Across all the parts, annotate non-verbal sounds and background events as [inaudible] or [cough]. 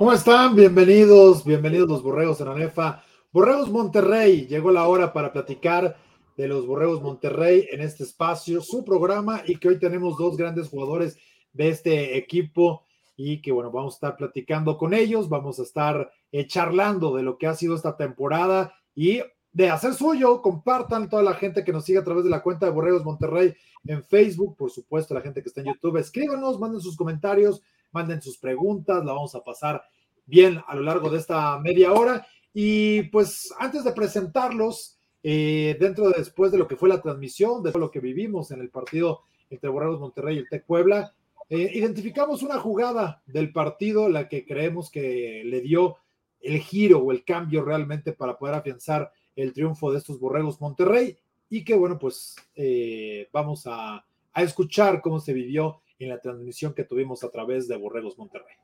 ¿Cómo están? Bienvenidos, bienvenidos los Borregos en ANEFA. Borregos Monterrey, llegó la hora para platicar de los Borregos Monterrey en este espacio, su programa y que hoy tenemos dos grandes jugadores de este equipo y que bueno, vamos a estar platicando con ellos, vamos a estar eh, charlando de lo que ha sido esta temporada y de hacer suyo, compartan toda la gente que nos sigue a través de la cuenta de Borregos Monterrey en Facebook, por supuesto, la gente que está en YouTube, escríbanos, manden sus comentarios, manden sus preguntas, la vamos a pasar bien a lo largo de esta media hora. Y pues antes de presentarlos, eh, dentro de después de lo que fue la transmisión, de lo que vivimos en el partido entre Borregos Monterrey y el Tec Puebla, eh, identificamos una jugada del partido, la que creemos que le dio el giro o el cambio realmente para poder afianzar el triunfo de estos Borregos Monterrey y que bueno, pues eh, vamos a, a escuchar cómo se vivió en la transmisión que tuvimos a través de Borregos Monterrey.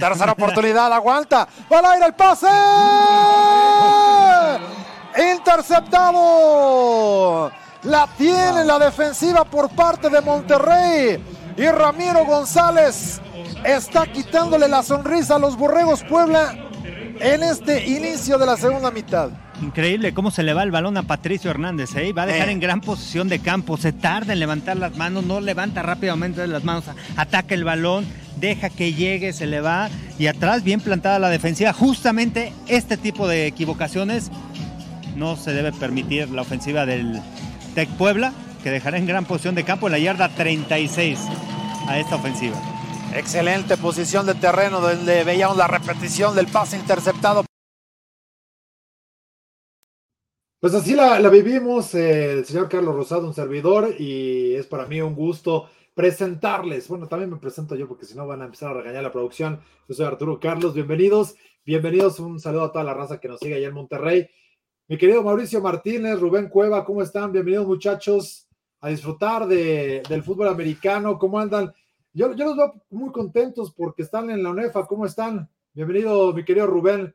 Tercera oportunidad, aguanta. Va al aire el pase. Interceptado. La tiene la defensiva por parte de Monterrey. Y Ramiro González está quitándole la sonrisa a los Borregos Puebla en este inicio de la segunda mitad. Increíble cómo se le va el balón a Patricio Hernández, ¿eh? Va a dejar Eh. en gran posición de campo, se tarda en levantar las manos, no levanta rápidamente las manos, ataca el balón, deja que llegue, se le va y atrás bien plantada la defensiva. Justamente este tipo de equivocaciones no se debe permitir la ofensiva del Tec Puebla, que dejará en gran posición de campo en la yarda 36 a esta ofensiva. Excelente posición de terreno donde veíamos la repetición del pase interceptado. Pues así la, vivimos, eh, el señor Carlos Rosado, un servidor, y es para mí un gusto presentarles. Bueno, también me presento yo porque si no van a empezar a regañar la producción. Yo soy Arturo Carlos, bienvenidos, bienvenidos, un saludo a toda la raza que nos sigue allá en Monterrey. Mi querido Mauricio Martínez, Rubén Cueva, ¿cómo están? Bienvenidos muchachos a disfrutar de- del fútbol americano, ¿cómo andan? Yo, yo los veo muy contentos porque están en la UNEFA, ¿cómo están? Bienvenido, mi querido Rubén.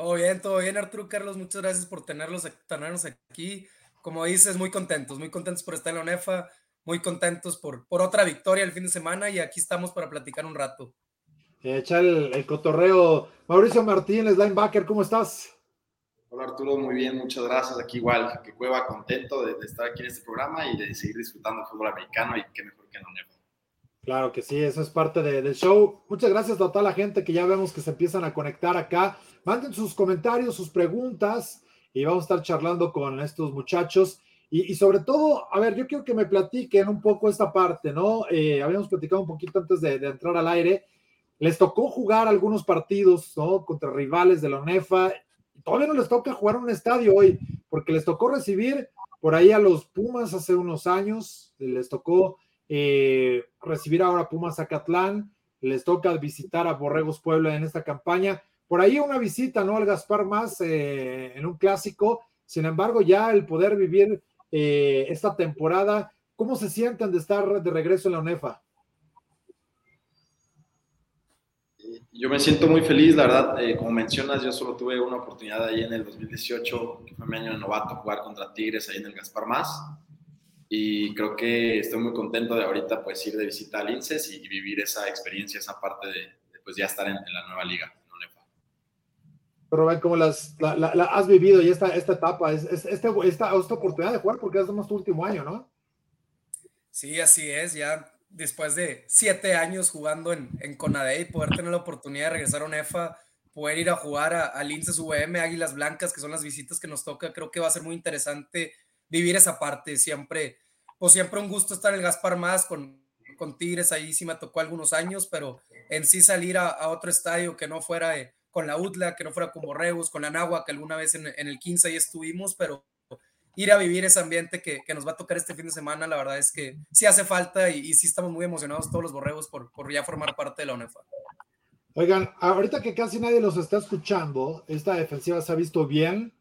Todo bien, todo bien, Arturo Carlos. Muchas gracias por tenerlos, tenernos aquí. Como dices, muy contentos, muy contentos por estar en la UNEFA, muy contentos por, por otra victoria el fin de semana y aquí estamos para platicar un rato. Eh, echar el, el cotorreo. Mauricio Martínez, linebacker, ¿cómo estás? Hola Arturo, muy bien, muchas gracias. Aquí igual, que Cueva contento de, de estar aquí en este programa y de seguir disfrutando del fútbol americano y qué mejor que en la UNEFA. Claro que sí, eso es parte de- del show. Muchas gracias a toda la gente que ya vemos que se empiezan a conectar acá. Manden sus comentarios, sus preguntas y vamos a estar charlando con estos muchachos. Y, sobre todo, a ver, yo quiero que me platiquen un poco esta parte, ¿no? Eh, habíamos platicado un poquito antes de, entrar al aire. Les tocó jugar algunos partidos, ¿no? Contra rivales de la UNEFA. Todavía no les toca jugar un estadio hoy, porque les tocó recibir por ahí a los Pumas hace unos años, les tocó eh, recibir ahora Pumas Zacatlán, les toca visitar a Borregos Puebla en esta campaña. Por ahí una visita, ¿no? Al Gaspar Más eh, en un clásico. Sin embargo, ya el poder vivir eh, esta temporada, ¿cómo se sienten de estar de regreso en la UNEFA? Yo me siento muy feliz, la verdad, como mencionas, yo solo tuve una oportunidad ahí en el 2018, que fue mi año de novato, jugar contra Tigres ahí en el Gaspar Más. Y creo que estoy muy contento de ahorita pues ir de visita al INSES y, vivir esa experiencia, esa parte de, de, pues ya estar en, en la nueva liga, en UNEFA. Cómo las, la, la, la has vivido y esta, esta etapa, es, es, este, esta, esta oportunidad de jugar porque es tu último año, ¿no? Sí, así es, ya después de siete años jugando en, en Conadey, poder tener la oportunidad de regresar a UNEFA, poder ir a jugar a, al INSES VM, Águilas Blancas, que son las visitas que nos toca, creo que va a ser muy interesante vivir esa parte. Siempre, pues siempre un gusto estar el Gaspar Más con, con Tigres, ahí sí me tocó algunos años, pero en sí salir a, a otro estadio que no fuera eh, con la UTLA, que no fuera con Borregos, con la Nagua, que alguna vez en, en el 15 ahí estuvimos, pero ir a vivir ese ambiente que, que, nos va a tocar este fin de semana, la verdad es que sí hace falta y, y sí estamos muy emocionados todos los borregos por, por, ya formar parte de la UNEFA. Oigan, ahorita que casi nadie los está escuchando, esta defensiva se ha visto bien,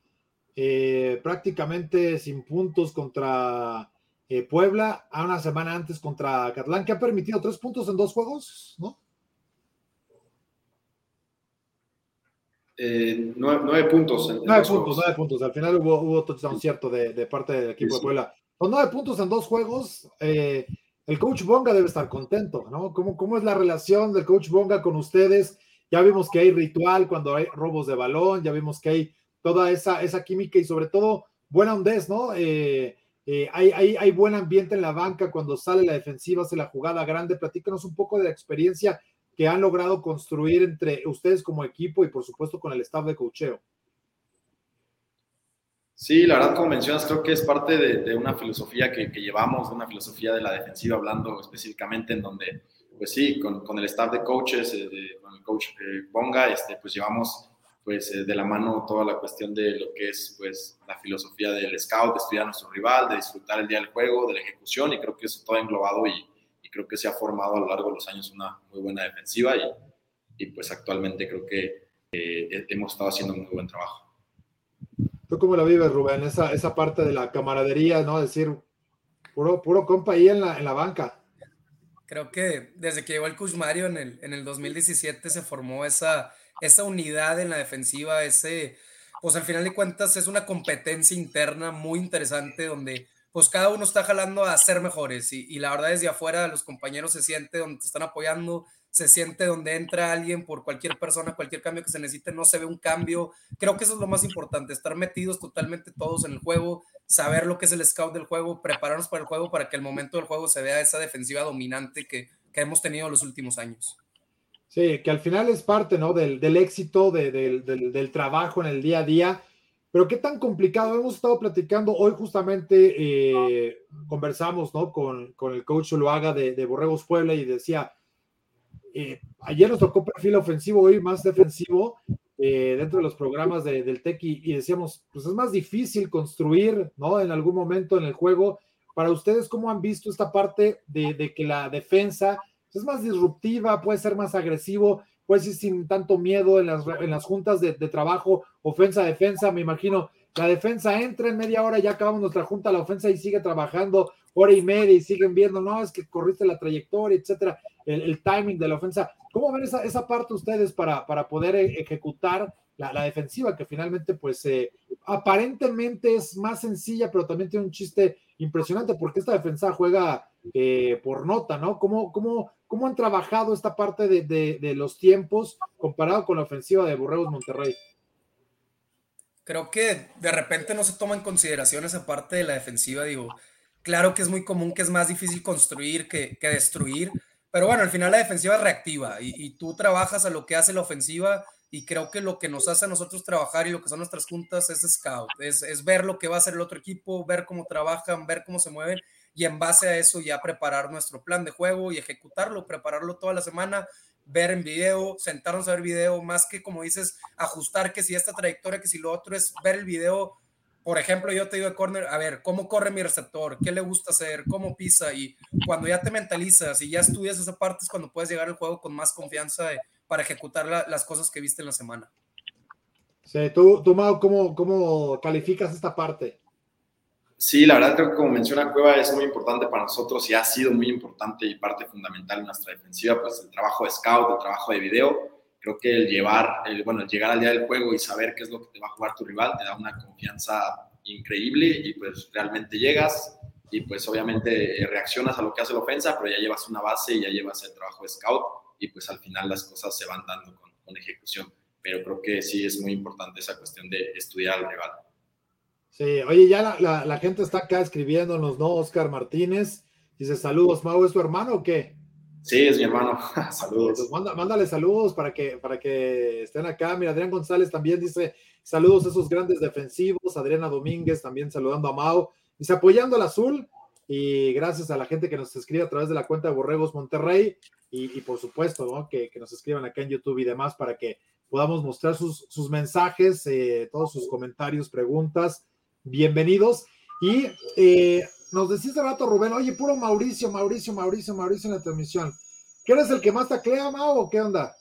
eh, prácticamente sin puntos contra eh, Puebla, a una semana antes contra Catlán, que ha permitido tres puntos en dos juegos, ¿no? Eh, nueve, nueve, puntos. En, en nueve puntos, juegos. nueve puntos. Al final hubo, hubo touchdown cierto de, de, parte del equipo sí, de Puebla. Con nueve puntos en dos juegos, eh, el coach Bonga debe estar contento, ¿no? ¿Cómo, ¿Cómo es la relación del coach Bonga con ustedes? Ya vimos que hay ritual cuando hay robos de balón, ya vimos que hay toda esa, esa química y sobre todo buena hondez, ¿no? Eh, eh, hay, hay, hay, buen ambiente en la banca cuando sale la defensiva, hace la jugada grande. Platícanos un poco de la experiencia que han logrado construir entre ustedes como equipo y por supuesto con el staff de cocheo. Sí, la verdad, como mencionas, creo que es parte de, una filosofía que, llevamos, una filosofía de la defensiva, hablando específicamente en donde, pues sí, con, con el staff de coaches, eh, con el coach Bonga, este, pues llevamos pues eh, de la mano toda la cuestión de lo que es pues la filosofía del scout, de estudiar a nuestro rival, de disfrutar el día del juego, de la ejecución, y creo que eso todo englobado y, y creo que se ha formado a lo largo de los años una muy buena defensiva y, y pues actualmente creo que hemos estado haciendo un muy buen trabajo. ¿Tú cómo la vives, Rubén? Esa, esa parte de la camaradería, ¿no? Decir, puro, puro compa ahí en la, en la banca. Creo que desde que llegó el Coach Mario en el, en el 2017 se formó esa, esa unidad en la defensiva, ese, pues al final de cuentas es una competencia interna muy interesante donde pues cada uno está jalando a ser mejores y, la verdad desde afuera los compañeros se siente donde te están apoyando, se siente donde entra alguien por cualquier persona, cualquier cambio que se necesite, no se ve un cambio. Creo que eso es lo más importante, estar metidos totalmente todos en el juego, saber lo que es el scout del juego, prepararnos para el juego para que el momento del juego se vea esa defensiva dominante que, hemos tenido los últimos años. Sí, que al final es parte ¿no? del, éxito, del, trabajo en el día a día. Pero qué tan complicado, hemos estado platicando hoy justamente, eh, conversamos ¿no? con, con el coach Luaga de, de Borregos Puebla y decía, eh, ayer nos tocó perfil ofensivo, hoy más defensivo eh, dentro de los programas del TEC y, decíamos, pues es más difícil construir, ¿no? En algún momento en el juego. Para ustedes, ¿cómo han visto esta parte de, que la defensa es más disruptiva, puede ser más agresivo, puede ser sin tanto miedo en las, en las juntas de, trabajo, ofensa-defensa? Me imagino, la defensa entra en media hora, ya acabamos nuestra junta, la ofensa y sigue trabajando hora y media y siguen viendo, no, es que corriste la trayectoria, etcétera, el, timing de la ofensa. ¿Cómo ven esa, esa parte ustedes para, para poder e, ejecutar la, defensiva, que finalmente, pues, eh, aparentemente es más sencilla, pero también tiene un chiste impresionante, porque esta defensa juega eh, por nota, ¿no? ¿Cómo, cómo, cómo han trabajado esta parte de, los tiempos comparado con la ofensiva de Borregos Monterrey? Creo que de repente no se toma en consideración esa de la defensiva, digo, Claro que es muy común que es más difícil construir que, destruir, pero bueno, al final la defensiva es reactiva y, tú trabajas a lo que hace la ofensiva y creo que lo que nos hace a nosotros trabajar y lo que son nuestras juntas es scout, es, es ver lo que va a hacer el otro equipo, ver cómo trabajan, ver cómo se mueven y en base a eso ya preparar nuestro plan de juego y ejecutarlo, prepararlo toda la semana, ver en video, sentarnos a ver video, más que como dices, ajustar que si esta trayectoria, que si lo otro es ver el video por ejemplo, yo te digo de corner, a ver, ¿cómo corre mi receptor? ¿Qué le gusta hacer? ¿Cómo pisa? Y cuando ya te mentalizas y ya estudias esa parte es cuando puedes llegar al juego con más confianza para ejecutar las cosas que viste en la semana. Sí, tú, tú Mau, ¿cómo, ¿cómo calificas esta parte? Sí, la verdad creo que como menciona Cueva es muy importante para nosotros y ha sido muy importante y parte fundamental en nuestra defensiva, pues el trabajo de scout, el trabajo de video creo que el llevar, el, bueno, el llegar al día del juego y saber qué es lo que te va a jugar tu rival te da una confianza increíble y pues realmente llegas y pues obviamente reaccionas a lo que hace la ofensa, pero ya llevas una base y ya llevas el trabajo de scout y pues al final las cosas se van dando con, con ejecución. Pero creo que sí es muy importante esa cuestión de estudiar al rival. Sí, oye, ya la, la, la gente está acá escribiéndonos, ¿no? Oscar Martínez dice saludos, Mau, ¿es tu hermano o qué? Sí, es mi hermano. [laughs] saludos. Pues mándale saludos para que, para que estén acá. Mira, Adrián González también dice saludos a esos grandes defensivos. Adriana Domínguez también saludando a Mau. Dice apoyando al azul. Y gracias a la gente que nos escribe a través de la cuenta de Borregos Monterrey. Y, por supuesto, ¿no? que, nos escriban acá en YouTube y demás para que podamos mostrar sus, sus mensajes, eh, todos sus comentarios, preguntas. Bienvenidos. Y eh, nos decía hace rato Rubén, oye, puro Mauricio, Mauricio, Mauricio, Mauricio en la transmisión. ¿Qué eres el que más taclea, Mau, o qué onda?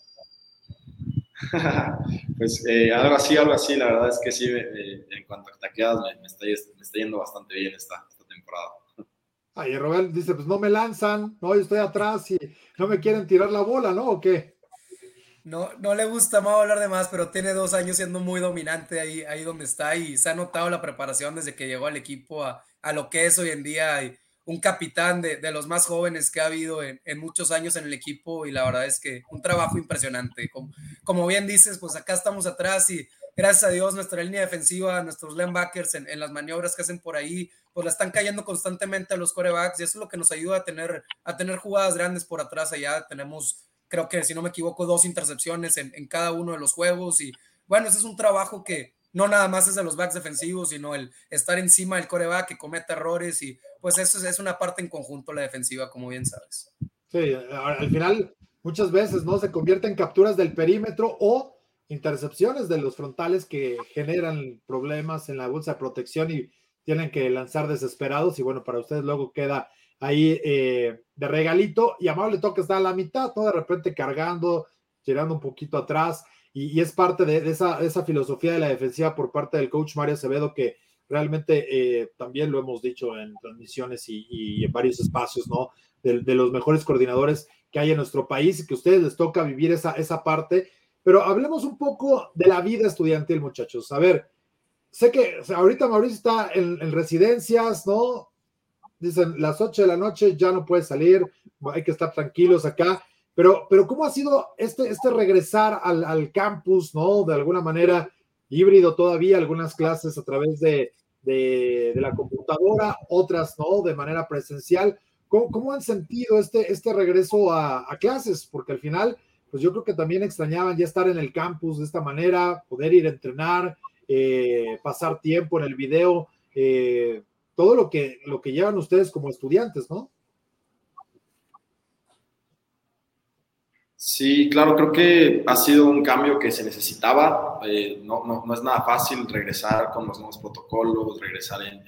[laughs] pues eh, algo así, algo así, la verdad es que sí, en cuanto a tacleadas me, está, yendo bastante bien esta, esta temporada. Ay, Rubén dice, pues no me lanzan, no, yo estoy atrás y no me quieren tirar la bola, ¿no? ¿O qué? No, no le gusta más hablar de más, pero tiene dos años siendo muy dominante ahí, ahí donde está y se ha notado la preparación desde que llegó al equipo a, a lo que es hoy en día un capitán de, los más jóvenes que ha habido en, muchos años en el equipo y la verdad es que un trabajo impresionante. Como, como bien dices, pues acá estamos atrás y gracias a Dios nuestra línea defensiva, nuestros linebackers en, en las maniobras que hacen por ahí, pues la están cayendo constantemente a los corebacks y eso es lo que nos ayuda a tener, a tener jugadas grandes por atrás allá. Tenemos, creo que si no me equivoco, dos intercepciones en, en cada uno de los juegos. Y bueno, ese es un trabajo que no nada más es de los backs defensivos, sino el estar encima del coreback que comete errores. Y pues eso es, una parte en conjunto la defensiva, como bien sabes. Sí, al final muchas veces no se convierte en capturas del perímetro o intercepciones de los frontales que generan problemas en la bolsa de protección y tienen que lanzar desesperados. Y bueno, para ustedes luego queda ahí eh, de regalito y Amable toca estar a la mitad, ¿no? De repente cargando, tirando un poquito atrás y, es parte de, esa, esa, filosofía de la defensiva por parte del coach Mario Acevedo que realmente eh, también lo hemos dicho en transmisiones y, en varios espacios, ¿no? De, los mejores coordinadores que hay en nuestro país y que a ustedes les toca vivir esa, esa parte. Pero hablemos un poco de la vida estudiantil, muchachos. A ver, sé que ahorita Mauricio está en, residencias, ¿no? Dicen las 8 de la noche ya no puede salir, hay que estar tranquilos acá. Pero, pero ¿cómo ha sido este, este regresar al, campus, ¿no? De alguna manera híbrido todavía, algunas clases a través de, la computadora, otras, ¿no? De manera presencial. ¿Cómo, han sentido este, este regreso a, clases? Porque al final, pues yo creo que también extrañaban ya estar en el campus de esta manera, poder ir a entrenar, eh, pasar tiempo en el video, eh, todo lo que, lo que llevan ustedes como estudiantes, ¿no? Sí, claro, creo que ha sido un cambio que se necesitaba. Eh, no, no, no, es nada fácil regresar con los nuevos protocolos, regresar en,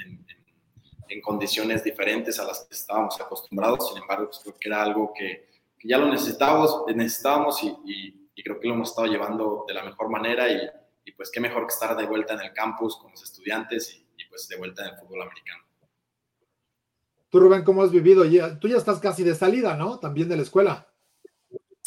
en, condiciones diferentes a las que estábamos acostumbrados. Sin embargo, pues, creo que era algo que, ya lo necesitábamos, necesitábamos y, y, creo que lo hemos estado llevando de la mejor manera. Y, y, pues qué mejor que estar de vuelta en el campus con los estudiantes y, pues de vuelta en el fútbol americano. Tú, Rubén, ¿cómo has vivido? Tú ya estás casi de salida, ¿no? También de la escuela.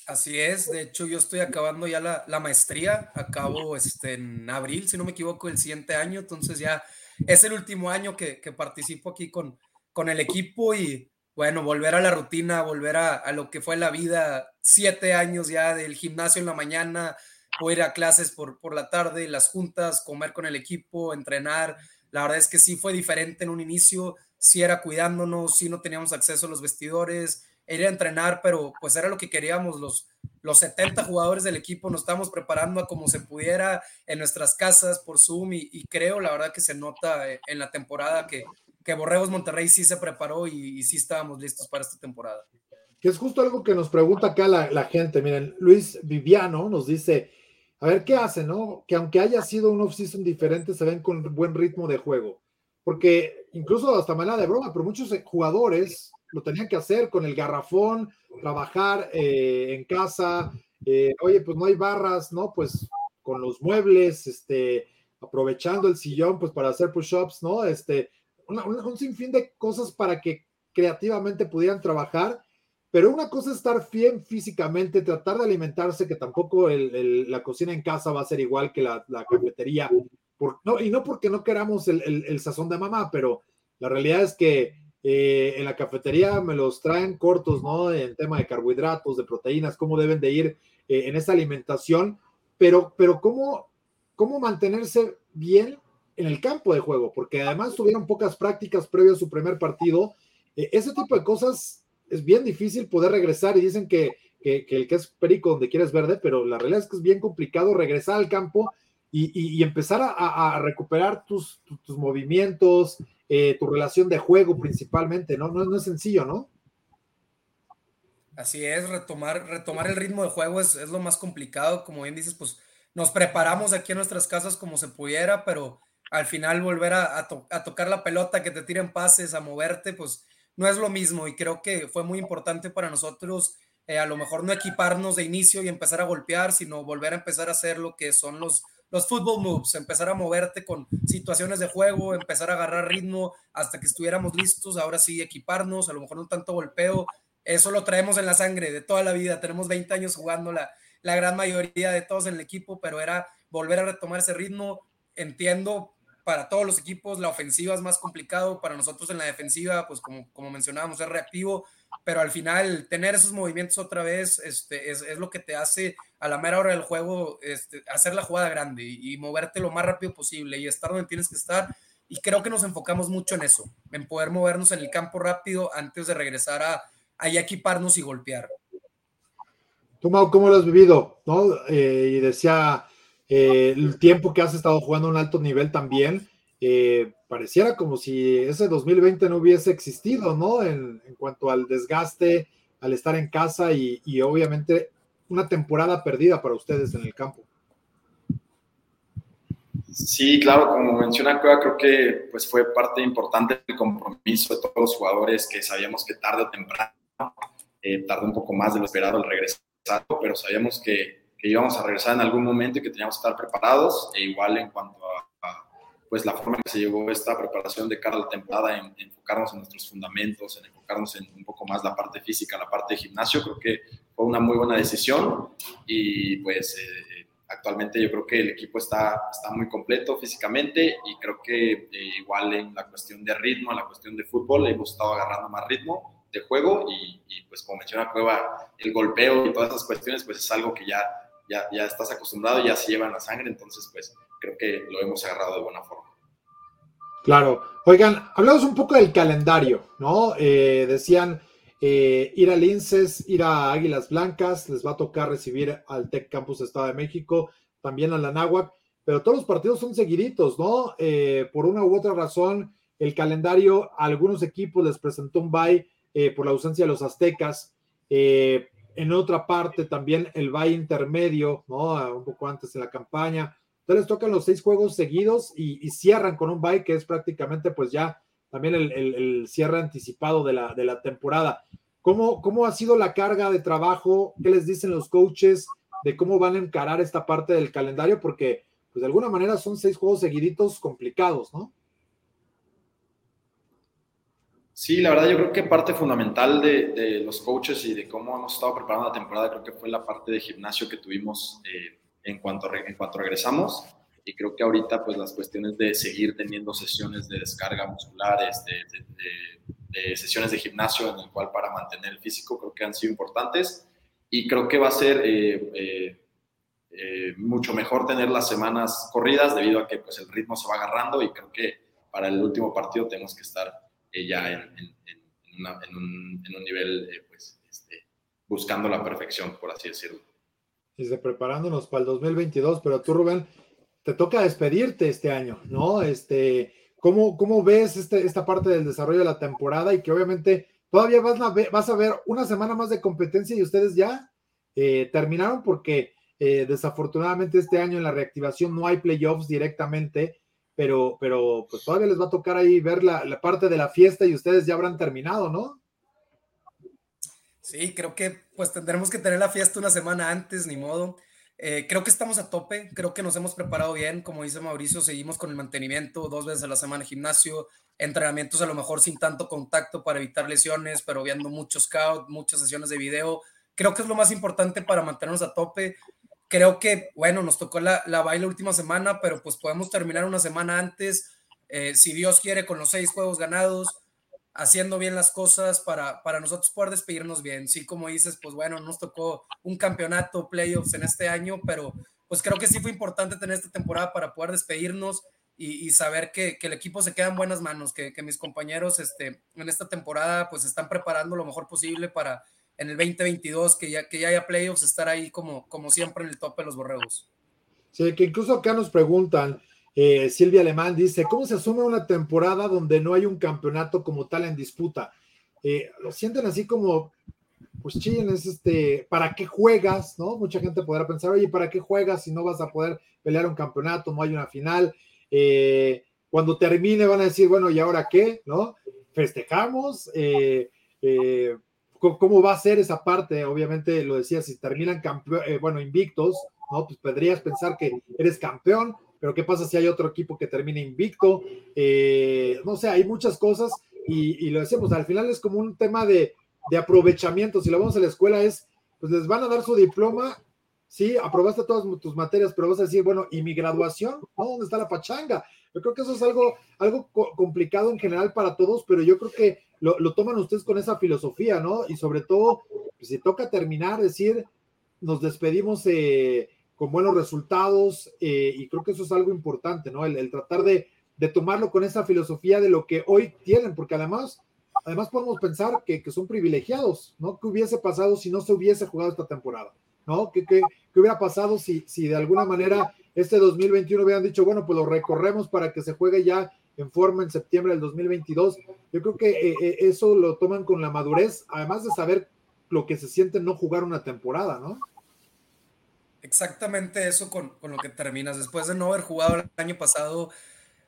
Así es, de hecho yo estoy acabando ya la, maestría, acabo este, en abril, si no me equivoco, el siguiente año, entonces ya es el último año que, participo aquí con, con el equipo y bueno, volver a la rutina, volver a, lo que fue la vida, siete años ya del gimnasio en la mañana, o ir a clases por, por la tarde, las juntas, comer con el equipo, entrenar, la verdad es que sí fue diferente en un inicio, sí era cuidándonos, sí no teníamos acceso a los vestidores, ir a entrenar, pero pues era lo que queríamos los, los 70 jugadores del equipo, nos estamos preparando a como se pudiera en nuestras casas por Zoom y, creo la verdad que se nota eh, en la temporada que, que Borregos Monterrey sí se preparó y, sí estábamos listos para esta temporada. Que es justo algo que nos pregunta acá la gente, miren, Luis Viviano nos dice, a ver qué hace, ¿no? Que aunque haya sido un off-season diferente, se ven con buen ritmo de juego, porque incluso hasta manera de broma, pero muchos jugadores lo tenían que hacer con el garrafón, trabajar eh, en casa. Eh, oye, pues no hay barras, ¿no? Pues con los muebles, este, aprovechando el sillón, pues para hacer push-ups, ¿no? Este, un sinfín de cosas para que creativamente pudieran trabajar. Pero una cosa es estar bien físicamente, tratar de alimentarse, que tampoco la cocina en casa va a ser igual que la, cafetería. no, y no porque no queramos el, el, sazón de mamá, pero la realidad es que eh, en la cafetería me los traen cortos, ¿no? En tema de carbohidratos, de proteínas, cómo deben de ir eh, en esa alimentación, pero, pero cómo, cómo mantenerse bien en el campo de juego, porque además tuvieron pocas prácticas previo a su primer partido. Eh, ese tipo de cosas es bien difícil poder regresar y dicen que, que, el que es perico donde quieres verde, pero la realidad es que es bien complicado regresar al campo y, empezar a, recuperar tus, tus movimientos, eh, tu relación de juego principalmente, ¿no? No, es sencillo, ¿no? Así es, retomar, retomar el ritmo de juego es, lo más complicado, como bien dices, pues nos preparamos aquí en nuestras casas como se pudiera, pero al final volver a, tocar la pelota, que te tiren pases, a moverte, pues no es lo mismo y creo que fue muy importante para nosotros eh, a lo mejor no equiparnos de inicio y empezar a golpear, sino volver a empezar a hacer lo que son los, los football moves, empezar a moverte con situaciones de juego, empezar a agarrar ritmo hasta que estuviéramos listos, ahora sí equiparnos, a lo mejor no tanto golpeo, eso lo traemos en la sangre de toda la vida, tenemos 20 años jugando la, la gran mayoría de todos en el equipo, pero era volver a retomar ese ritmo, entiendo para todos los equipos la ofensiva es más complicado, para nosotros en la defensiva, pues como, como mencionábamos, es reactivo, pero al final tener esos movimientos otra vez este, es, es, lo que te hace a la mera hora del juego este, hacer la jugada grande y, y, moverte lo más rápido posible y estar donde tienes que estar. Y creo que nos enfocamos mucho en eso, en poder movernos en el campo rápido antes de regresar a, a equiparnos y golpear. ¿Tú, Mau, cómo lo has vivido? ¿no? Eh, y decía eh, el tiempo que has estado jugando a un alto nivel también. Eh, pareciera como si ese 2020 no hubiese existido, ¿no? En, cuanto al desgaste, al estar en casa y, obviamente una temporada perdida para ustedes en el campo. Sí, claro, como menciona Cueva, creo que pues fue parte importante del compromiso de todos los jugadores que sabíamos que tarde o temprano, eh, tardó un poco más de lo esperado el regresar, pero sabíamos que, que, íbamos a regresar en algún momento y que teníamos que estar preparados, e igual en cuanto a, a pues la forma en que se llevó esta preparación de cara a la temporada, en, en, enfocarnos en nuestros fundamentos, en enfocarnos en un poco más la parte física, la parte de gimnasio, creo que fue una muy buena decisión. Y pues eh, actualmente yo creo que el equipo está, está muy completo físicamente y creo que eh, igual en la cuestión de ritmo, en la cuestión de fútbol, hemos estado agarrando más ritmo de juego y, y pues como menciona Cueva, el golpeo y todas esas cuestiones pues es algo que ya, ya, ya estás acostumbrado, ya se lleva en la sangre, entonces pues creo que lo hemos agarrado de buena forma. Claro. Oigan, hablamos un poco del calendario, ¿no? Eh, decían eh, ir a Linces, ir a Águilas Blancas, les va a tocar recibir al Tech Campus Estado de México, también a la Náhuac, pero todos los partidos son seguiditos, ¿no? Eh, por una u otra razón, el calendario a algunos equipos les presentó un bye eh, por la ausencia de los aztecas. En otra parte, también el bye intermedio, ¿no? Un poco antes de la campaña. Entonces les tocan los seis juegos seguidos y, cierran con un bye que es prácticamente pues ya también el cierre anticipado de la, de la temporada. ¿Cómo, ¿Cómo ha sido la carga de trabajo? ¿Qué les dicen los coaches de cómo van a encarar esta parte del calendario? Porque pues de alguna manera son seis juegos seguiditos complicados, ¿no? Sí, la verdad yo creo que parte fundamental de, los coaches y de cómo hemos estado preparando la temporada creo que fue la parte de gimnasio que tuvimos eh, en, cuanto, regresamos. Y creo que ahorita pues las cuestiones de seguir teniendo sesiones de descarga musculares, de, de, sesiones de gimnasio en el cual para mantener el físico creo que han sido importantes. Y creo que va a ser eh, eh, mucho mejor tener las semanas corridas debido a que pues el ritmo se va agarrando y creo que para el último partido tenemos que estar ya en, un, nivel pues este, buscando la perfección, por así decirlo. Preparándonos para el 2022, pero tú, Rubén, te toca despedirte este año, ¿no? Este, ¿cómo, cómo ves este, esta parte del desarrollo de la temporada y que obviamente todavía vas a ver, vas a ver una semana más de competencia y ustedes ya eh, terminaron porque eh, desafortunadamente este año en la reactivación no hay playoffs directamente, pero, pero pues todavía les va a tocar ahí ver la, la parte de la fiesta y ustedes ya habrán terminado, ¿no? Sí, creo que pues tendremos que tener la fiesta una semana antes, ni modo. Eh, creo que estamos a tope, creo que nos hemos preparado bien, como dice Mauricio, seguimos con el mantenimiento dos veces a la semana gimnasio, entrenamientos a lo mejor sin tanto contacto para evitar lesiones, pero viendo muchos scouts, muchas sesiones de video. Creo que es lo más importante para mantenernos a tope. Creo que, bueno, nos tocó la, la baila última semana, pero pues podemos terminar una semana antes, eh, si Dios quiere, con los seis juegos ganados haciendo bien las cosas para, para nosotros poder despedirnos bien. Sí, como dices, pues bueno, nos tocó un campeonato, playoffs en este año, pero pues creo que sí fue importante tener esta temporada para poder despedirnos y, y saber que, que, el equipo se queda en buenas manos, que, que, mis compañeros este, en esta temporada pues están preparando lo mejor posible para en el 2022, que ya, que ya haya playoffs, estar ahí como, como siempre en el tope de los borregos. Sí, que incluso acá nos preguntan, eh, Silvia Alemán dice, ¿cómo se asume una temporada donde no hay un campeonato como tal en disputa? Eh, lo sienten así como, pues chillen, es este, ¿para qué juegas? ¿No? Mucha gente podrá pensar, oye, ¿para qué juegas si no vas a poder pelear un campeonato, no hay una final? Eh, cuando termine van a decir, bueno, ¿y ahora qué? ¿No? Festejamos, eh, ¿cómo va a ser esa parte? Obviamente lo decía, si terminan campeón, bueno, invictos, ¿no? Pues podrías pensar que eres campeón, pero ¿qué pasa si hay otro equipo que termine invicto? Eh, no sé, hay muchas cosas y, lo decíamos, al final es como un tema de, de, aprovechamiento. Si lo vamos a la escuela es, pues les van a dar su diploma, sí, aprobaste todas tus materias, pero vas a decir, bueno, ¿y mi graduación? ¿No? ¿Dónde está la pachanga? Yo creo que eso es algo, algo complicado en general para todos, pero yo creo que lo, toman ustedes con esa filosofía, ¿no? Y sobre todo, pues, si toca terminar, decir, nos despedimos eh, con buenos resultados, eh, y creo que eso es algo importante, ¿no? El, tratar de, de, tomarlo con esa filosofía de lo que hoy tienen, porque además, además podemos pensar que, que son privilegiados, ¿no? ¿Qué hubiese pasado si no se hubiese jugado esta temporada? ¿no? ¿Qué, qué, qué hubiera pasado si, si de alguna manera este 2021 hubieran dicho, bueno, pues lo recorremos para que se juegue ya en forma en septiembre del 2022? Yo creo que eh, eh, eso lo toman con la madurez, además de saber lo que se siente no jugar una temporada, ¿no? Exactamente eso con, con lo que terminas. Después de no haber jugado el año pasado,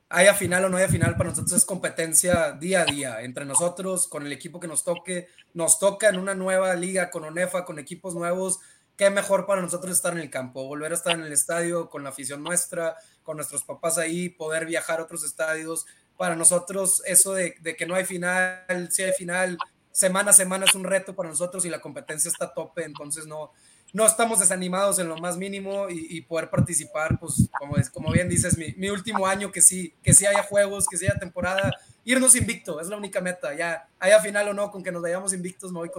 haya final o no haya final, para nosotros es competencia día a día, entre nosotros, con el equipo que nos toque. Nos toca en una nueva liga con ONEFA, con equipos nuevos qué mejor para nosotros estar en el campo, volver a estar en el estadio con la afición nuestra, con nuestros papás ahí, poder viajar a otros estadios. Para nosotros eso de, que no hay final, si hay final, semana a semana es un reto para nosotros y la competencia está a tope, entonces no, no estamos desanimados en lo más mínimo y, poder participar, pues como, bien dices, mi, último año que sí, que sí haya juegos, que sí haya temporada, irnos invicto, es la única meta, ya haya final o no, con que nos vayamos invictos me voy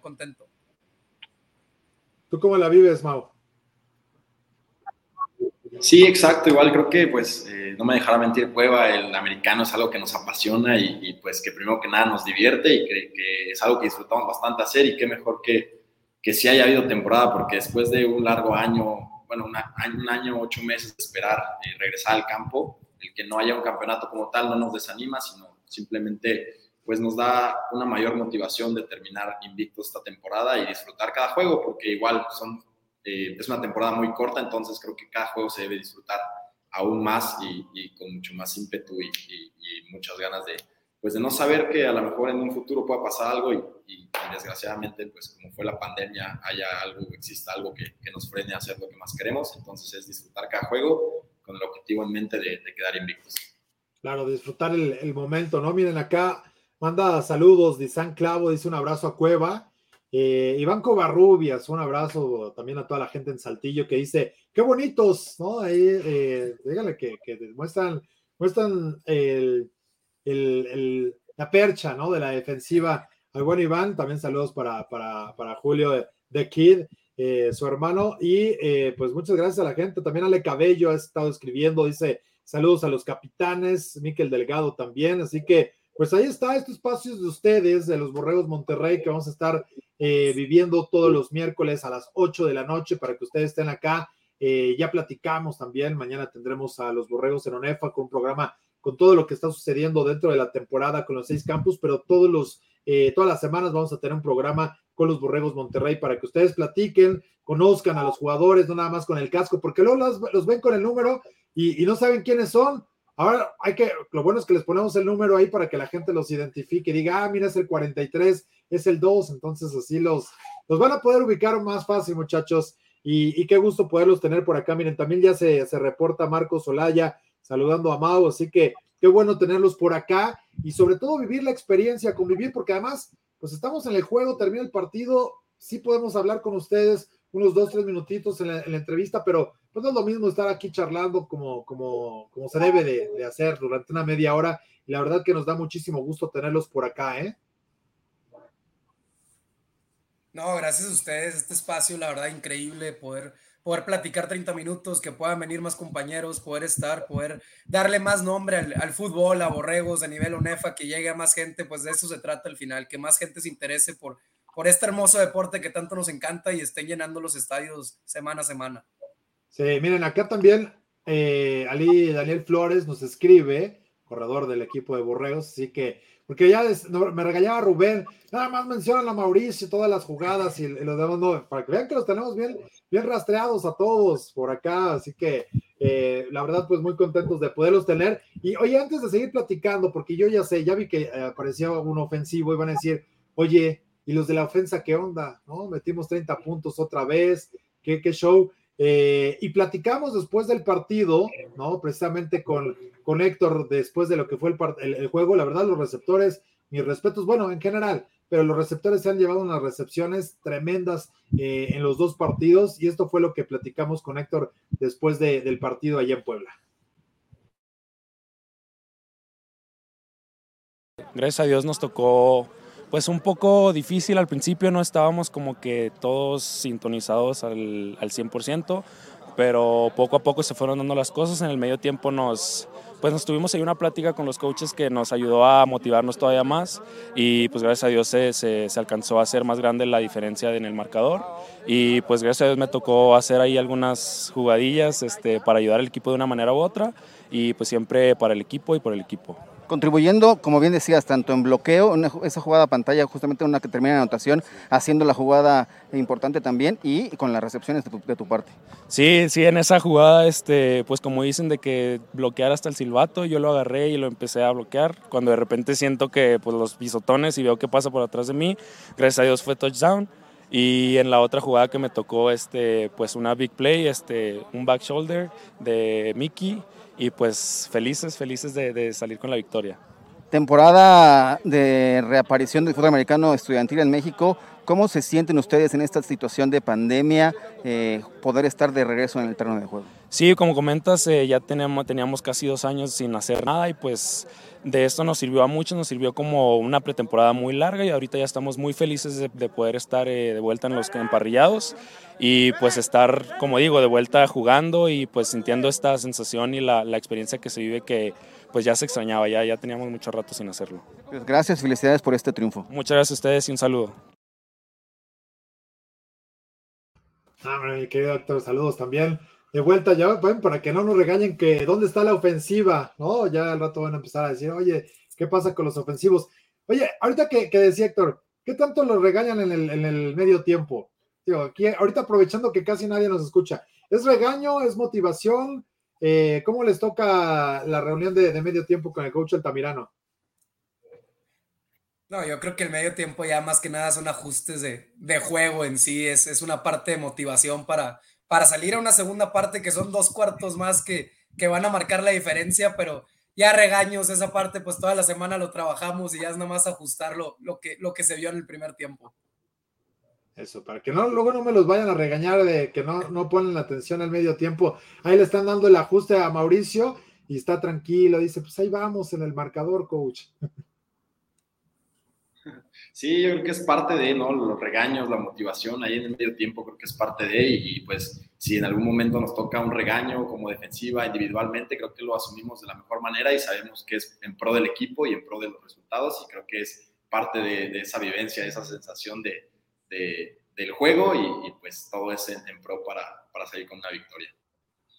contento. ¿Tú cómo la vives, Mau? Sí, exacto. Igual creo que, pues, eh, no me dejará mentir Cueva, el americano es algo que nos apasiona y, pues, que primero que nada nos divierte y que, es algo que disfrutamos bastante hacer y qué mejor que, que si haya habido temporada, porque después de un largo año, bueno, un año, ocho meses de esperar y regresar al campo, el que no haya un campeonato como tal no nos desanima, sino simplemente pues nos da una mayor motivación de terminar invicto esta temporada y disfrutar cada juego, porque igual son, eh, es una temporada muy corta, entonces creo que cada juego se debe disfrutar aún más y, con mucho más ímpetu y, muchas ganas de, pues de no saber que a lo mejor en un futuro pueda pasar algo y, desgraciadamente, pues como fue la pandemia, haya algo, exista algo que, nos frene a hacer lo que más queremos, entonces es disfrutar cada juego con el objetivo en mente de, quedar invictos. Claro, disfrutar el momento, ¿no? Miren acá, Manda saludos de San Clavo, dice un abrazo a Cueva. Eh, Iván Covarrubias, un abrazo también a toda la gente en Saltillo que dice, qué bonitos, ¿no? Ahí, eh, díganle que, muestran, muestran la percha, ¿no? De la defensiva al buen Iván. También saludos para, para, Julio de, Kid, eh, su hermano. Y eh, pues muchas gracias a la gente. También Ale Cabello ha estado escribiendo, dice, saludos a los capitanes, Miquel Delgado también. Así que pues ahí está, estos espacios de ustedes, de los Borregos Monterrey, que vamos a estar eh, viviendo todos los miércoles a las 8 de la noche para que ustedes estén acá. Eh, ya platicamos también, mañana tendremos a los Borregos en ONEFA con un programa con todo lo que está sucediendo dentro de la temporada con los seis campus, pero todos los, eh, todas las semanas vamos a tener un programa con los Borregos Monterrey para que ustedes platiquen, conozcan a los jugadores, no nada más con el casco, porque luego los, ven con el número y, y no saben quiénes son Ahora hay que, lo bueno es que les ponemos el número ahí para que la gente los identifique y diga, ah, mira, es el 43, es el 2, entonces así los, los van a poder ubicar más fácil, muchachos. Y, qué gusto poderlos tener por acá. Miren, también ya se, se reporta Marcos Solaya saludando a Mau, así que qué bueno tenerlos por acá y sobre todo vivir la experiencia, convivir, porque además, pues estamos en el juego, termina el partido, sí podemos hablar con ustedes unos dos, tres minutitos en la, entrevista, pero pues no es lo mismo estar aquí charlando como, como, como se debe de, hacer durante una media hora. La verdad que nos da muchísimo gusto tenerlos por acá, ¿eh? No, gracias a ustedes, este espacio, la verdad, increíble poder, poder platicar 30 minutos, que puedan venir más compañeros, poder estar, poder darle más nombre al, fútbol, a borregos a nivel ONEFA, que llegue a más gente, pues de eso se trata al final, que más gente se interese por, por este hermoso deporte que tanto nos encanta y estén llenando los estadios semana a semana. Sí, miren, acá también eh, Ali Daniel Flores nos escribe, corredor del equipo de Borreos, así que, porque ya me regañaba Rubén, nada más mencionan a Mauricio, todas las jugadas y, los demás, no, para que vean que los tenemos bien, bien rastreados a todos por acá, así que eh, la verdad, pues muy contentos de poderlos tener. Y oye, antes de seguir platicando, porque yo ya sé, ya vi que eh, aparecía un ofensivo, iban a decir, oye, y los de la ofensa, ¿qué onda? ¿No? Metimos 30 puntos otra vez, qué, qué show. Eh, y platicamos después del partido, ¿no? Precisamente con, con Héctor, después de lo que fue el, el, el, juego, la verdad, los receptores, mis respetos, bueno, en general, pero los receptores se han llevado unas recepciones tremendas eh, en los dos partidos, y esto fue lo que platicamos con Héctor después del partido allá en Puebla. Gracias a Dios nos tocó pues un poco difícil al principio, no estábamos como que todos sintonizados al, al 100%, pero poco a poco se fueron dando las cosas. En el medio tiempo nos, pues nos tuvimos ahí una plática con los coaches que nos ayudó a motivarnos todavía más y pues gracias a Dios se, se, se, alcanzó a hacer más grande la diferencia en el marcador y pues gracias a Dios me tocó hacer ahí algunas jugadillas este, para ayudar al equipo de una manera u otra y pues siempre para el equipo y por el equipo contribuyendo, como bien decías, tanto en bloqueo, esa jugada a pantalla, justamente una que termina en anotación, haciendo la jugada importante también y con las recepciones de tu, de tu, parte. Sí, sí, en esa jugada, este, pues como dicen de que bloquear hasta el silbato, yo lo agarré y lo empecé a bloquear. Cuando de repente siento que pues, los pisotones y veo que pasa por atrás de mí, gracias a Dios fue touchdown. Y en la otra jugada que me tocó, este, pues una big play, este, un back shoulder de Mickey y pues felices, felices de, de, salir con la victoria. Temporada de reaparición del fútbol americano estudiantil en México. ¿Cómo se sienten ustedes en esta situación de pandemia, eh, poder estar de regreso en el terreno de juego? Sí, como comentas, eh, ya teníamos, teníamos casi dos años sin hacer nada y pues de esto nos sirvió a muchos, nos sirvió como una pretemporada muy larga y ahorita ya estamos muy felices de, de poder estar eh, de vuelta en los emparrillados y pues estar, como digo, de vuelta jugando y pues sintiendo esta sensación y la, la experiencia que se vive que pues ya se extrañaba, ya, ya teníamos mucho rato sin hacerlo. Pues gracias, felicidades por este triunfo. Muchas gracias a ustedes y un saludo. Ah, mi querido doctor, saludos también. De vuelta ya, bueno, para que no nos regañen que dónde está la ofensiva, ¿no? Ya al rato van a empezar a decir, oye, ¿qué pasa con los ofensivos? Oye, ahorita que, que decía Héctor, ¿qué tanto los regañan en el, en el medio tiempo? Digo, aquí, ahorita aprovechando que casi nadie nos escucha, ¿es regaño? ¿Es motivación? Eh, ¿Cómo les toca la reunión de, medio tiempo con el coach Altamirano? No, yo creo que el medio tiempo ya más que nada son ajustes de, de juego en sí, es, es, una parte de motivación para, para salir a una segunda parte que son dos cuartos más que, que van a marcar la diferencia, pero ya regaños, esa parte pues toda la semana lo trabajamos y ya es nada más ajustar lo, que, lo que se vio en el primer tiempo. Eso, para que no, luego no me los vayan a regañar de que no, no ponen la atención al medio tiempo. Ahí le están dando el ajuste a Mauricio y está tranquilo. Dice, pues ahí vamos en el marcador, coach. [laughs] Sí, yo creo que es parte de, ¿no? Los regaños, la motivación ahí en el medio tiempo, creo que es parte de, y pues si en algún momento nos toca un regaño como defensiva individualmente, creo que lo asumimos de la mejor manera y sabemos que es en pro del equipo y en pro de los resultados, y creo que es parte de, de esa vivencia, esa sensación de, de, del juego y, pues todo es en, pro para, para, salir con una victoria.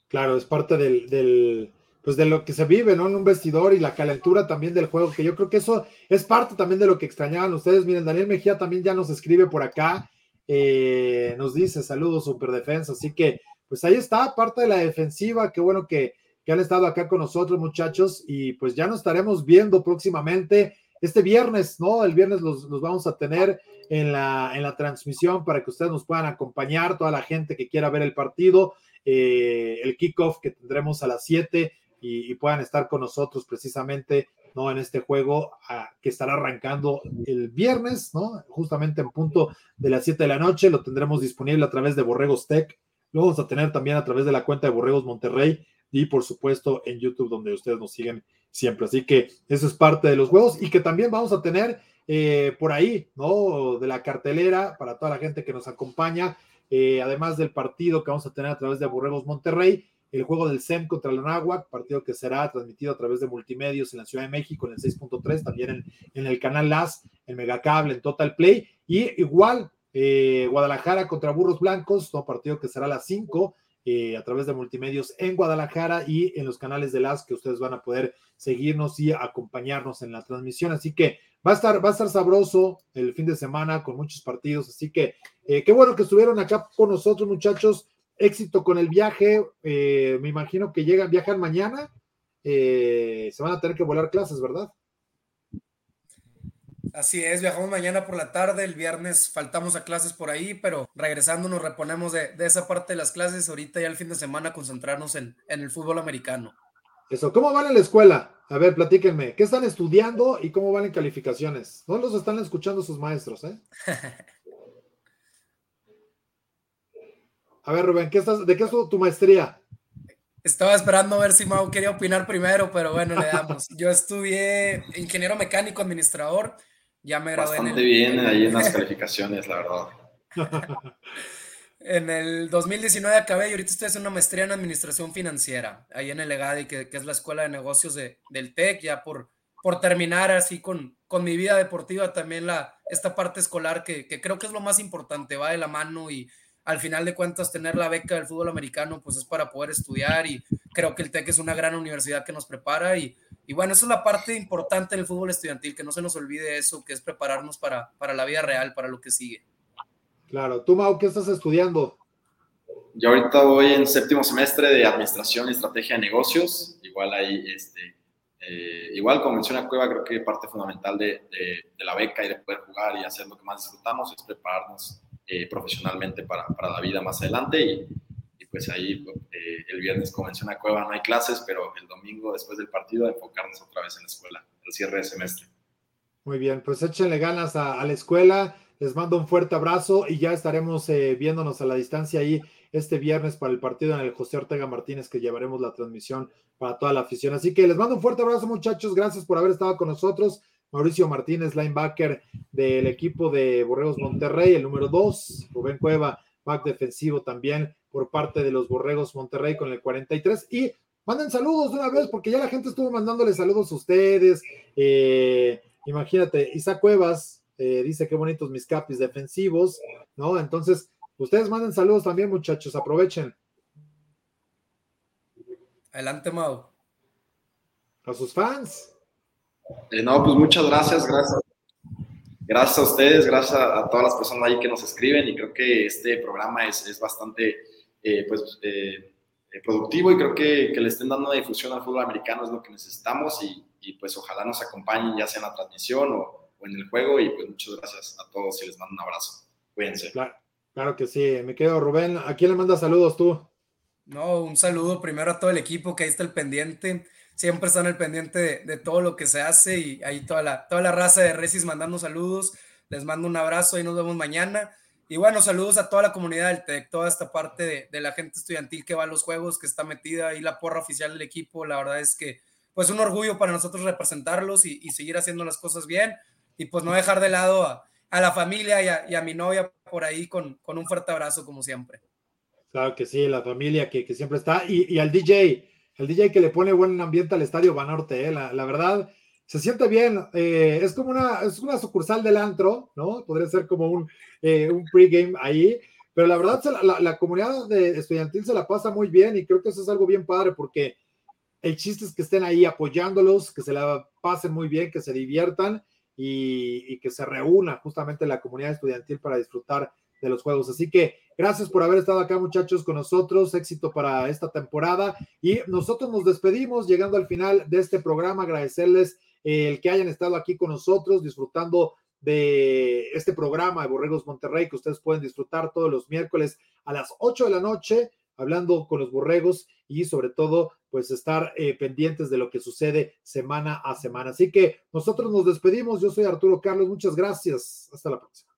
Claro, es parte del, del, pues de lo que se vive, ¿no? En un vestidor y la calentura también del juego, que yo creo que eso es parte también de lo que extrañaban ustedes. Miren, Daniel Mejía también ya nos escribe por acá, eh, nos dice saludos, super defensa, así que pues ahí está, parte de la defensiva, qué bueno que, que han estado acá con nosotros muchachos y pues ya nos estaremos viendo próximamente este viernes, ¿no? El viernes los, los vamos a tener en la, en la, transmisión para que ustedes nos puedan acompañar, toda la gente que quiera ver el partido, eh, el kickoff que tendremos a las 7 y, puedan estar con nosotros precisamente, ¿no? En este juego a, que estará arrancando el viernes, ¿no? Justamente en punto de las 7 de la noche, lo tendremos disponible a través de Borregos Tech, lo vamos a tener también a través de la cuenta de Borregos Monterrey y por supuesto en YouTube donde ustedes nos siguen siempre. Así que eso es parte de los juegos y que también vamos a tener eh, por ahí, ¿no? De la cartelera para toda la gente que nos acompaña, eh, además del partido que vamos a tener a través de Borregos Monterrey, el juego del SEM contra el Anáhuac, partido que será transmitido a través de multimedios en la Ciudad de México en el 6.3, también en, en, el canal LAS, en Megacable, en Total Play, y igual eh, Guadalajara contra Burros Blancos, ¿no? partido que será a las 5. Eh, a través de multimedios en Guadalajara y en los canales de las que ustedes van a poder seguirnos y acompañarnos en la transmisión. Así que va a estar, va a estar sabroso el fin de semana con muchos partidos. Así que eh, qué bueno que estuvieron acá con nosotros, muchachos. Éxito con el viaje. Eh, me imagino que llegan, viajan mañana. Eh, se van a tener que volar clases, ¿verdad? Así es, viajamos mañana por la tarde, el viernes faltamos a clases por ahí, pero regresando nos reponemos de, de esa parte de las clases, ahorita ya el fin de semana concentrarnos en, en el fútbol americano. Eso, ¿cómo van en la escuela? A ver, platíquenme, ¿qué están estudiando y cómo van en calificaciones? No los están escuchando sus maestros, ¿eh? [laughs] A ver, Rubén, ¿qué estás, ¿de qué es tu, tu maestría? Estaba esperando a ver si Mau quería opinar primero, pero bueno, le damos. Yo estudié ingeniero mecánico administrador, ya me gradué Bastante bien ahí en las calificaciones, la verdad. en el 2019 acabé y ahorita estoy haciendo una maestría en administración financiera, ahí en el EGADI, que, que es la escuela de negocios de, del TEC, ya por, por terminar así con, con mi vida deportiva, también la, esta parte escolar que, que creo que es lo más importante, va de la mano y al final de cuentas tener la beca del fútbol americano pues es para poder estudiar y creo que el TEC es una gran universidad que nos prepara y, y bueno, eso es la parte importante del fútbol estudiantil, que no se nos olvide eso, que es prepararnos para, para la vida real, para lo que sigue. Claro, tú Mau, ¿qué estás estudiando? Yo ahorita voy en séptimo semestre de Administración y Estrategia de Negocios, igual ahí, este, eh, igual como menciona Cueva, creo que parte fundamental de, de, de la beca y de poder jugar y hacer lo que más disfrutamos es prepararnos eh, profesionalmente para, para, la vida más adelante. Y, y pues ahí el viernes, como menciona Cueva, no hay clases, pero el domingo después del partido enfocarnos otra vez en la escuela, el cierre de semestre. Muy bien, pues échenle ganas a, la escuela. Les mando un fuerte abrazo y ya estaremos eh, viéndonos a la distancia ahí este viernes para el partido en el José Ortega Martínez que llevaremos la transmisión para toda la afición. Así que les mando un fuerte abrazo muchachos, gracias por haber estado con nosotros. Mauricio Martínez, linebacker del equipo de Borregos Monterrey, el número 2, Rubén Cueva, back defensivo también por parte de los Borregos Monterrey con el 43 y manden saludos de una vez porque ya la gente estuvo mandándole saludos a ustedes. Eh, imagínate, Isaac Cuevas eh, dice qué bonitos mis capis defensivos, ¿no? Entonces, ustedes manden saludos también, muchachos, aprovechen. Adelante, Mau. A sus fans. Eh, no, pues muchas gracias, gracias. Gracias a ustedes, gracias a, a, todas las personas ahí que nos escriben y creo que este programa es, es bastante eh, pues, eh, productivo y creo que, que, le estén dando una difusión al fútbol americano es lo que necesitamos y, y pues ojalá nos acompañen ya sea en la transmisión o, o, en el juego y pues muchas gracias a todos y les mando un abrazo. Cuídense. Claro, claro que sí, me quedo Rubén. ¿A quién le mandas saludos tú? No, un saludo primero a todo el equipo que ahí está el pendiente siempre están al pendiente de, de, todo lo que se hace y ahí toda la, toda la raza de Resis mandando saludos. Les mando un abrazo y nos vemos mañana. Y bueno, saludos a toda la comunidad del TEC, toda esta parte de, de, la gente estudiantil que va a los juegos, que está metida ahí la porra oficial del equipo. La verdad es que, pues, un orgullo para nosotros representarlos y, y seguir haciendo las cosas bien y, pues, no dejar de lado a, a la familia y a, y a, mi novia por ahí con, con, un fuerte abrazo, como siempre. Claro que sí, la familia que, que siempre está y, y al DJ el DJ que le pone buen ambiente al estadio Banorte, eh, la, la, verdad, se siente bien, eh, es como una, es una sucursal del antro, ¿no? Podría ser como un, eh, un pregame ahí, pero la verdad la, la, comunidad de estudiantil se la pasa muy bien y creo que eso es algo bien padre porque el chiste es que estén ahí apoyándolos, que se la pasen muy bien, que se diviertan y, y que se reúna justamente la comunidad estudiantil para disfrutar de los juegos. Así que gracias por haber estado acá, muchachos, con nosotros. Éxito para esta temporada. Y nosotros nos despedimos llegando al final de este programa. Agradecerles el que hayan estado aquí con nosotros, disfrutando de este programa de Borregos Monterrey, que ustedes pueden disfrutar todos los miércoles a las 8 de la noche, hablando con los borregos y sobre todo, pues estar eh, pendientes de lo que sucede semana a semana. Así que nosotros nos despedimos. Yo soy Arturo Carlos. Muchas gracias. Hasta la próxima.